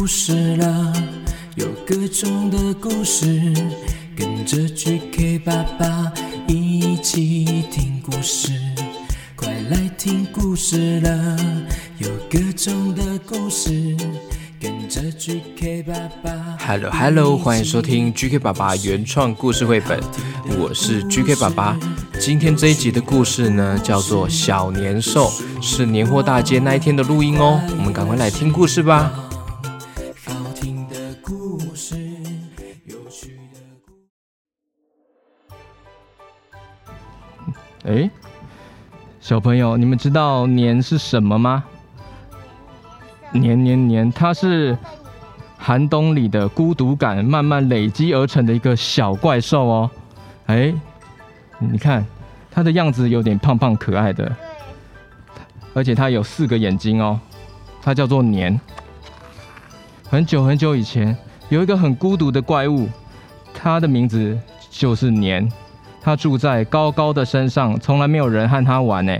故事了，有各种的故事，跟着 GK 爸爸一起听故事。快来听故事了，有各种的故事，跟着 GK 爸爸。Hello Hello，欢迎收听 GK 爸爸原创故事绘本，我是 GK 爸爸。今天这一集的故事呢，叫做小年兽，是年货大街那一天的录音哦。我们赶快来听故事吧。哎，小朋友，你们知道年是什么吗？年年年，它是寒冬里的孤独感慢慢累积而成的一个小怪兽哦。哎。你看，它的样子有点胖胖可爱的，而且它有四个眼睛哦。它叫做年。很久很久以前，有一个很孤独的怪物，它的名字就是年。它住在高高的山上，从来没有人和他玩呢。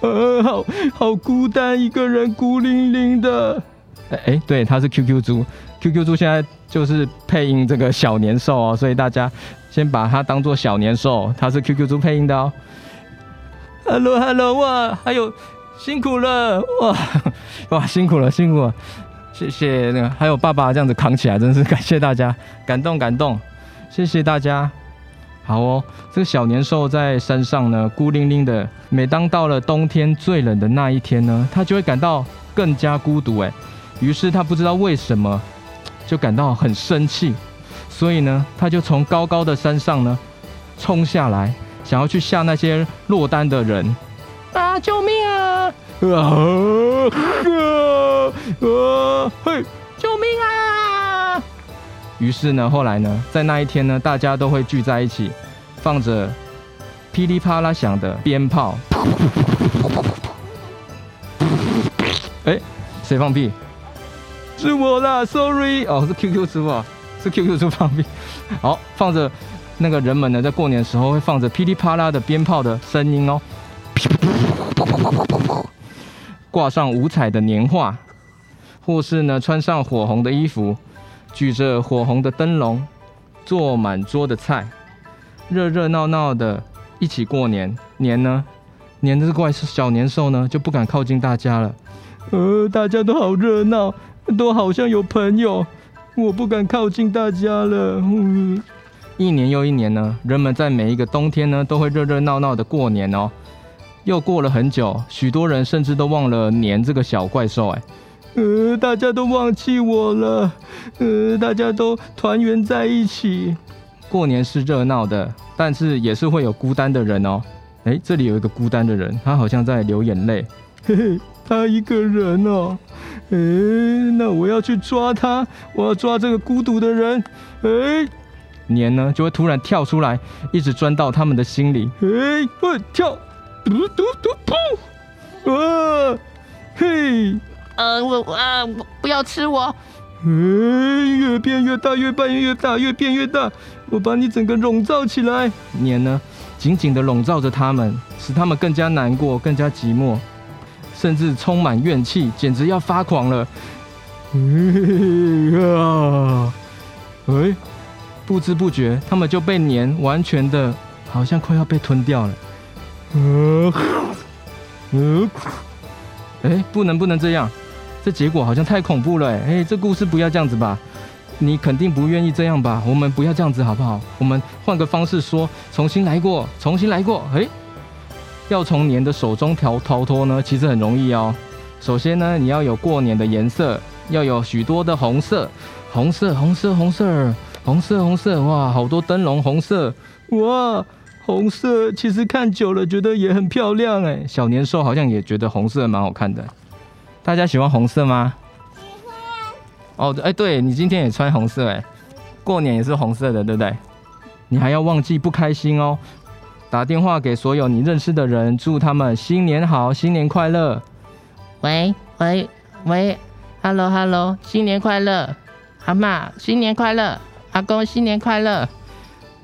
呃，好好孤单，一个人孤零零的。哎哎，对，他是 QQ 猪。QQ 猪现在就是配音这个小年兽哦，所以大家。先把它当做小年兽，它是 QQ 猪配音的哦。Hello Hello 哇，还有辛苦了哇 哇辛苦了辛苦了，谢谢那个还有爸爸这样子扛起来，真是感谢大家，感动感动，谢谢大家。好哦，这个小年兽在山上呢，孤零零的。每当到了冬天最冷的那一天呢，它就会感到更加孤独哎。于是它不知道为什么，就感到很生气。所以呢，他就从高高的山上呢冲下来，想要去吓那些落单的人啊！救命啊！啊啊！嘿，救命啊！于是呢，后来呢，在那一天呢，大家都会聚在一起，放着噼里啪啦响的鞭炮。哎，谁放屁？是我啦，Sorry，哦，是 QQ 师傅。是 QQ 猪放屁，好放着那个人们呢，在过年的时候会放着噼里啪啦的鞭炮的声音哦，挂上五彩的年画，或是呢穿上火红的衣服，举着火红的灯笼，做满桌的菜，热热闹闹的一起过年。年呢，年这怪小年兽呢就不敢靠近大家了，呃，大家都好热闹，都好像有朋友。我不敢靠近大家了。嗯一年又一年呢，人们在每一个冬天呢，都会热热闹闹的过年哦。又过了很久，许多人甚至都忘了年这个小怪兽。哎，呃，大家都忘记我了。呃，大家都团圆在一起。过年是热闹的，但是也是会有孤单的人哦。哎，这里有一个孤单的人，他好像在流眼泪。嘿嘿，他一个人哦。哎，那我要去抓他！我要抓这个孤独的人。哎，年呢就会突然跳出来，一直钻到他们的心里。哎，会跳！嘟嘟嘟噗！啊，嘿，呃，我啊，不要吃我！嗯，越变越大，越变越大，越变越大！我把你整个笼罩起来。年呢，紧紧的笼罩着他们，使他们更加难过，更加寂寞。甚至充满怨气，简直要发狂了。啊！哎，不知不觉，他们就被年，完全的，好像快要被吞掉了。呃，呃，哎，不能不能这样，这结果好像太恐怖了。哎，这故事不要这样子吧？你肯定不愿意这样吧？我们不要这样子好不好？我们换个方式说，重新来过，重新来过。哎。要从年的手中逃逃脱呢，其实很容易哦。首先呢，你要有过年的颜色，要有许多的红色，红色，红色，红色，红色，红色，哇，好多灯笼，红色，哇，红色，其实看久了觉得也很漂亮哎。小年兽好像也觉得红色蛮好看的，大家喜欢红色吗？喜欢。哦，哎，对你今天也穿红色哎，过年也是红色的，对不对？你还要忘记不开心哦。打电话给所有你认识的人，祝他们新年好，新年快乐。喂喂喂，Hello Hello，新年快乐，阿妈新年快乐，阿公新年快乐。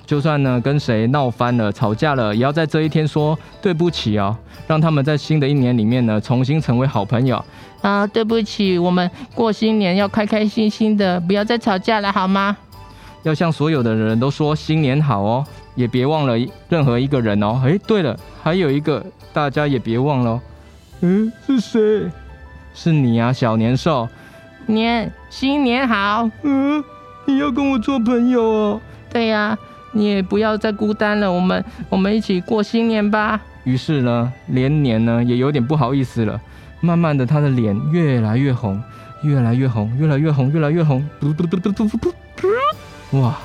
就算呢跟谁闹翻了、吵架了，也要在这一天说对不起哦，让他们在新的一年里面呢重新成为好朋友。啊，对不起，我们过新年要开开心心的，不要再吵架了，好吗？要向所有的人都说新年好哦，也别忘了任何一个人哦。诶，对了，还有一个大家也别忘了哦。嗯，是谁？是你啊，小年兽。年新年好。嗯，你要跟我做朋友哦。对呀，你也不要再孤单了，我们我们一起过新年吧。于是呢，连年呢也有点不好意思了。慢慢的，他的脸越来越红，越来越红，越来越红，越来越红。嘟嘟嘟嘟嘟嘟嘟。哇，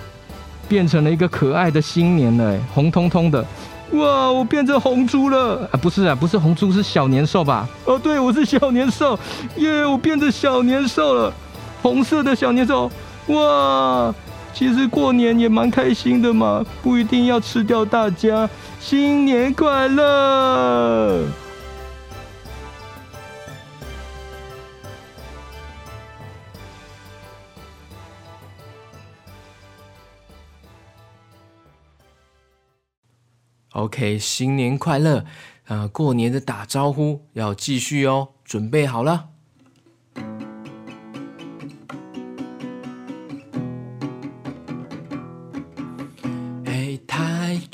变成了一个可爱的新年了，红彤彤的。哇，我变成红猪了啊！不是啊，不是红猪，是小年兽吧？哦，对，我是小年兽，耶，我变成小年兽了，红色的小年兽。哇，其实过年也蛮开心的嘛，不一定要吃掉大家。新年快乐！OK，新年快乐！啊，过年的打招呼要继续哦，准备好了。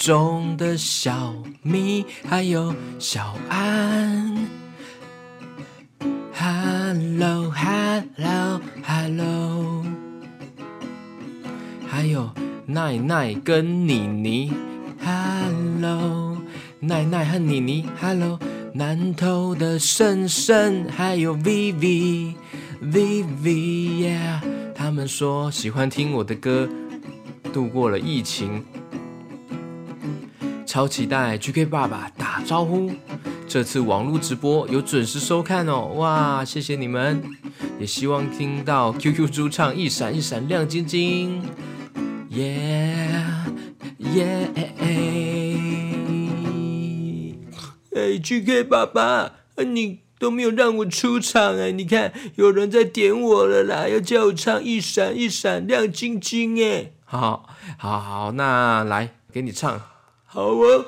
中的小咪还有小安，Hello，Hello，Hello，还有奈奈跟妮妮。Hello，奈奈和妮妮。Hello，南投的婶婶，还有 Vivi，Vivi，Yeah，他们说喜欢听我的歌，度过了疫情，超期待 GK 爸爸打招呼。这次网络直播有准时收看哦，哇，谢谢你们，也希望听到 QQ 猪唱一闪一闪亮晶晶，Yeah。耶！哎，GK 爸爸，你都没有让我出场哎！你看，有人在点我了啦，要叫我唱一闪一闪亮晶晶哎！好，好，好，那来给你唱，好哦。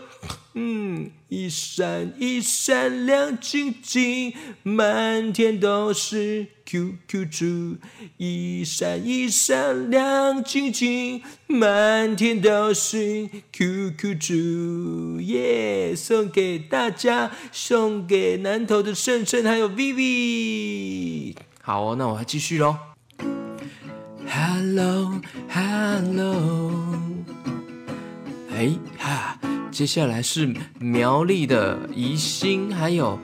嗯，一闪一闪亮晶晶，满天都是 QQ 猪。一闪一闪亮晶晶，满天都是 QQ 猪。耶，送给大家，送给南头的盛盛还有 VV。好哦，那我要继续喽。Hello，Hello，哎哈。接下来是苗栗的宜兴，还有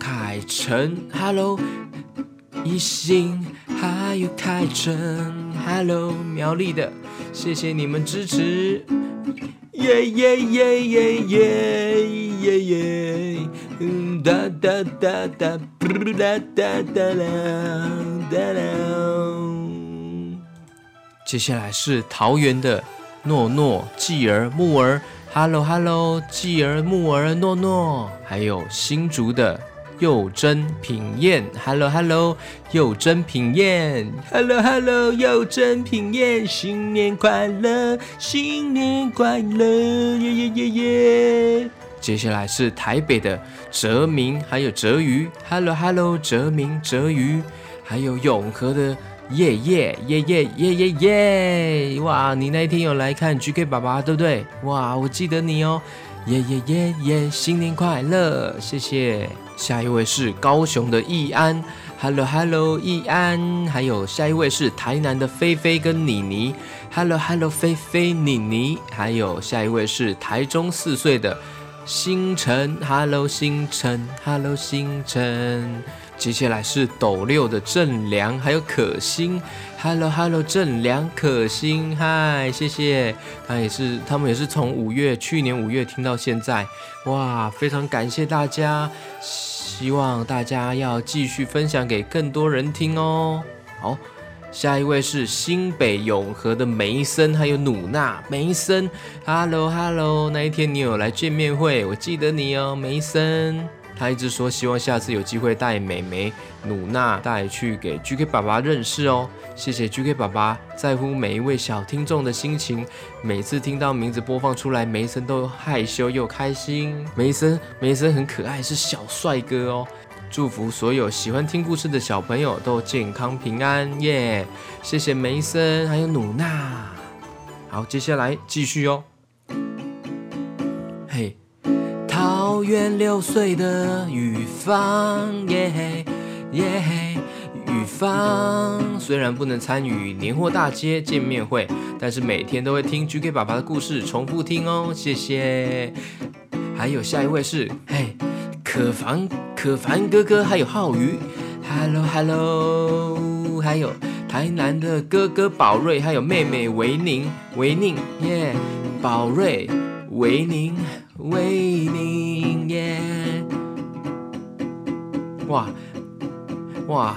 凯成，Hello，宜兴，还有凯成，Hello，苗栗的，谢谢你们支持，耶耶耶耶耶耶耶，嗯哒哒哒哒，哒哒哒啦哒啦。接下来是桃园的诺诺、继儿、木儿。Hello Hello，继儿、木儿、诺诺，还有新竹的幼珍、品燕。Hello Hello，幼珍、品燕。Hello Hello，幼珍、品燕，新年快乐，新年快乐，耶耶耶耶。接下来是台北的哲明，还有哲瑜。Hello Hello，哲明、哲瑜，还有永和的。耶耶耶耶耶耶耶！哇，你那天有来看 GK 爸爸对不对？哇，我记得你哦。耶耶耶耶，新年快乐！谢谢。下一位是高雄的易安，Hello Hello，易安。还有下一位是台南的菲菲跟妮妮，Hello Hello，菲菲妮妮。还有下一位是台中四岁的星辰，Hello 星辰，Hello 星辰。接下来是斗六的正良，还有可心，Hello Hello，正良可心，嗨，谢谢，他也是，他们也是从五月去年五月听到现在，哇，非常感谢大家，希望大家要继续分享给更多人听哦。好，下一位是新北永和的梅森，还有努娜，梅森，Hello Hello，那一天你有来见面会，我记得你哦，梅森。他一直说希望下次有机会带美眉、努娜带去给 GK 爸爸认识哦。谢谢 GK 爸爸在乎每一位小听众的心情，每次听到名字播放出来，梅森都害羞又开心。梅森，梅森很可爱，是小帅哥哦。祝福所有喜欢听故事的小朋友都健康平安耶！谢谢梅森还有努娜。好，接下来继续哦。桃园六岁的雨芳耶耶。雨芳虽然不能参与年货大街见面会，但是每天都会听 GK 爸爸的故事，重复听哦，谢谢。还有下一位是嘿，可凡可凡哥哥，还有浩宇，Hello Hello，还有台南的哥哥宝瑞，还有妹妹维宁维宁耶，宝瑞维宁维宁哇哇。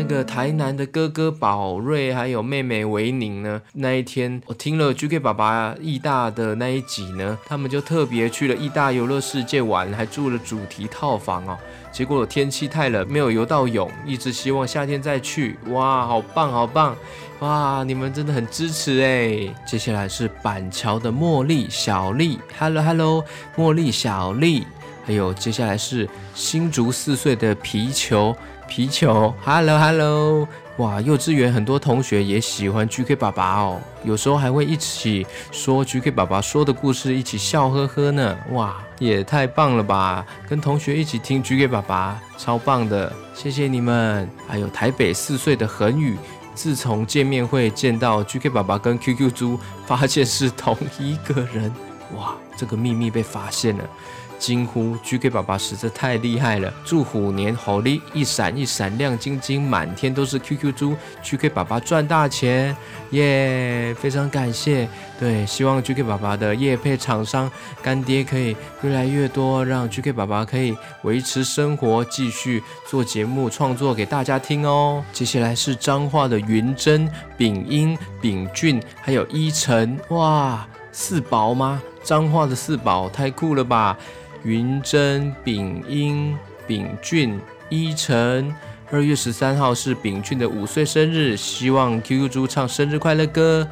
那个台南的哥哥宝瑞还有妹妹维宁呢？那一天我听了 GK 爸爸义大的那一集呢，他们就特别去了义大游乐世界玩，还住了主题套房哦。结果天气太冷，没有游到泳，一直希望夏天再去。哇，好棒好棒！哇，你们真的很支持哎。接下来是板桥的茉莉小丽，Hello Hello，茉莉小丽。还有接下来是新竹四岁的皮球。皮球，Hello Hello，哇，幼稚园很多同学也喜欢 GK 爸爸哦，有时候还会一起说 GK 爸爸说的故事，一起笑呵呵呢，哇，也太棒了吧！跟同学一起听 GK 爸爸，超棒的，谢谢你们。还有台北四岁的恒宇，自从见面会见到 GK 爸爸跟 QQ 猪，发现是同一个人，哇，这个秘密被发现了。惊呼！GK 爸爸实在太厉害了！祝虎年好利一闪一闪亮晶晶，满天都是 QQ 猪！GK 爸爸赚大钱，耶！非常感谢。对，希望 GK 爸爸的业配厂商干爹可以越来越多，让 GK 爸爸可以维持生活，继续做节目创作给大家听哦。接下来是彰化的云珍、丙英、丙俊，还有依晨，哇，四宝吗？彰化的四宝太酷了吧！云珍、炳英、炳俊、依晨，二月十三号是炳俊的五岁生日，希望 QQ 猪唱生日快乐歌。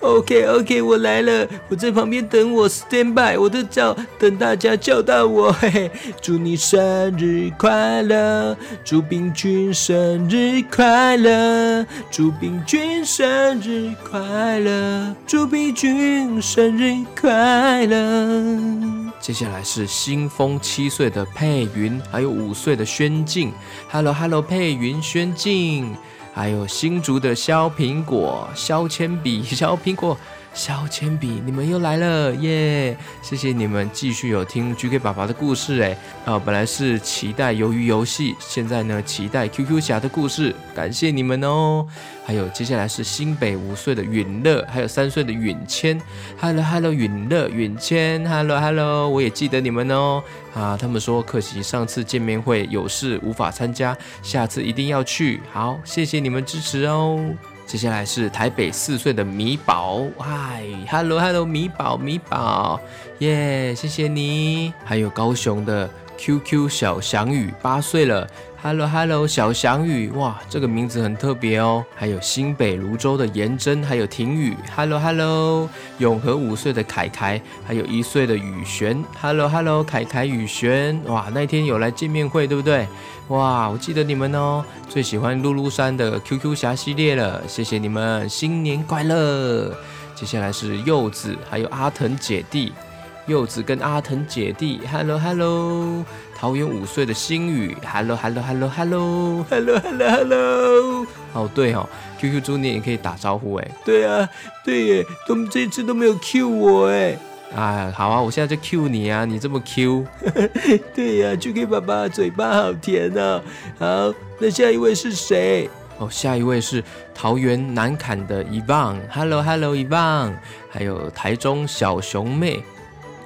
OK OK，我来了，我在旁边等我 stand by，我的叫等大家叫到我，嘿嘿，祝你生日快乐，祝炳俊生日快乐，祝炳俊生日快乐，祝炳俊生日快乐。接下来是新风七岁的佩云，还有五岁的轩静，Hello Hello，佩云轩静。还有新竹的削苹果、削铅笔、削苹果。小铅笔，你们又来了耶！谢谢你们继续有听 GK 爸爸的故事哎啊，本来是期待鱿鱼游戏，现在呢期待 QQ 侠的故事，感谢你们哦。还有接下来是新北五岁的允乐，还有三岁的允谦，Hello Hello 允乐允谦，Hello Hello，我也记得你们哦啊，他们说可惜上次见面会有事无法参加，下次一定要去。好，谢谢你们支持哦。接下来是台北四岁的米宝，嗨，Hello Hello，米宝米宝，耶，谢谢你。还有高雄的 QQ 小翔宇，八岁了，Hello Hello，小翔宇，哇，这个名字很特别哦。还有新北泸州的颜真，还有婷宇，Hello Hello，永和五岁的凯凯，还有一岁的宇璇，Hello Hello，凯凯宇璇，哇，那天有来见面会，对不对？哇，我记得你们哦，最喜欢露露山的 QQ 侠系列了，谢谢你们，新年快乐！接下来是柚子，还有阿腾姐弟，柚子跟阿腾姐弟，Hello Hello，桃园五岁的星宇，Hello Hello Hello Hello Hello Hello Hello，哦对哦，QQ 猪你也可以打招呼哎，对啊，对耶，他们这次都没有 Q 我哎。啊，好啊，我现在就 Q 你啊，你这么 Q，对呀，GK 爸爸嘴巴好甜哦。好，那下一位是谁？哦，下一位是桃园南坎的 Evan，Hello Hello Evan，还有台中小熊妹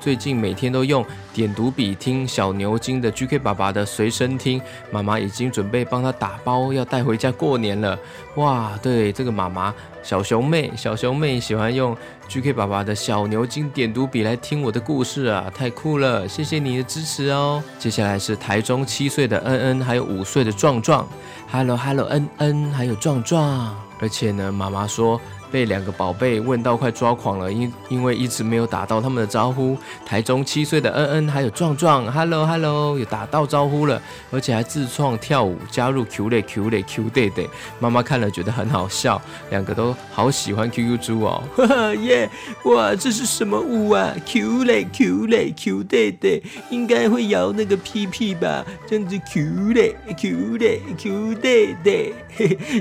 最近每天都用点读笔听小牛精的 GK 爸爸的随身听，妈妈已经准备帮他打包，要带回家过年了。哇，对，这个妈妈小熊妹，小熊妹喜欢用 GK 爸爸的小牛精点读笔来听我的故事啊，太酷了！谢谢你的支持哦。接下来是台中七岁的恩恩，还有五岁的壮壮。Hello Hello，恩恩，还有壮壮。而且呢，妈妈说。被两个宝贝问到快抓狂了，因因为一直没有打到他们的招呼。台中七岁的恩恩还有壮壮，Hello Hello，有打到招呼了，而且还自创跳舞加入 Q 类 Q 类 Q day day。妈妈看了觉得很好笑，两个都好喜欢 QQ 猪哦，哈哈耶！哇，这是什么舞啊？Q 类 Q 类 Q day day，应该会摇那个屁屁吧？这样子 Q 类 Q 类 Q day day，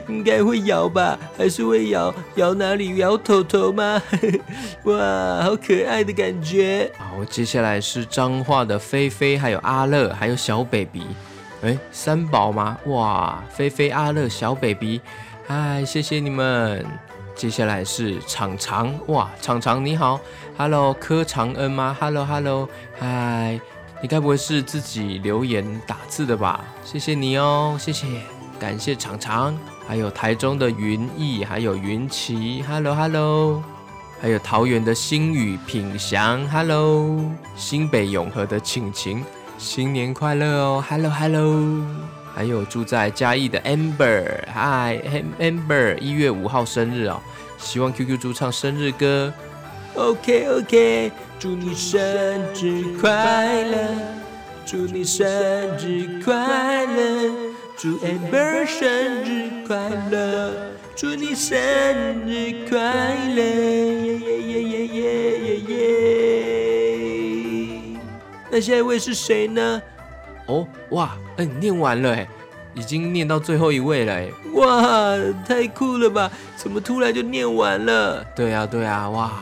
应该会摇吧？还是会摇摇？哪里摇头头吗？哇，好可爱的感觉！好，接下来是彰化的菲菲，还有阿乐，还有小 baby。哎，三宝吗？哇，菲菲、阿乐、小 baby，嗨，谢谢你们。接下来是长长，哇，长长你好，Hello，柯长恩吗？Hello，Hello，嗨，你该不会是自己留言打字的吧？谢谢你哦，谢谢，感谢长长。还有台中的云逸，还有云奇，Hello Hello，还有桃园的星宇品祥，Hello，新北永和的晴晴，新年快乐哦，Hello Hello，还有住在嘉义的 Amber，Hi Amber，一月五号生日哦，希望 QQ 猪唱生日歌，OK OK，祝你生日快乐，祝你生日快乐。祝 Amber 生日快乐！祝你生日快乐！耶耶耶耶耶耶耶！那下一位是谁呢？哦，哇，嗯，念完了哎，已经念到最后一位了哎，哇，太酷了吧？怎么突然就念完了？对啊，对啊，哇！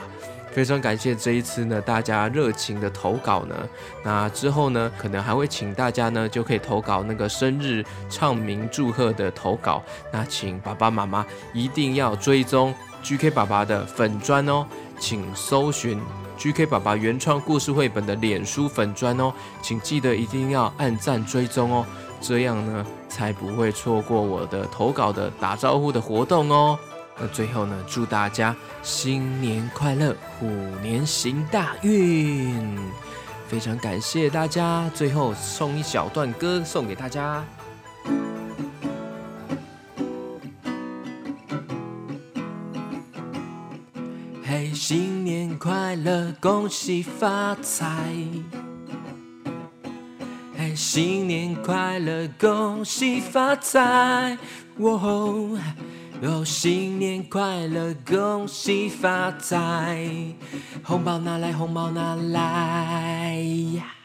非常感谢这一次呢，大家热情的投稿呢。那之后呢，可能还会请大家呢，就可以投稿那个生日唱名祝贺的投稿。那请爸爸妈妈一定要追踪 GK 爸爸的粉砖哦，请搜寻 GK 爸爸原创故事绘本的脸书粉砖哦，请记得一定要按赞追踪哦，这样呢才不会错过我的投稿的打招呼的活动哦。那最后呢，祝大家新年快乐，虎年行大运！非常感谢大家，最后送一小段歌送给大家。嘿，新年快乐，恭喜发财！嘿，新年快乐，恭喜发财！哦。哦，新年快乐，恭喜发财，红包拿来，红包拿来呀！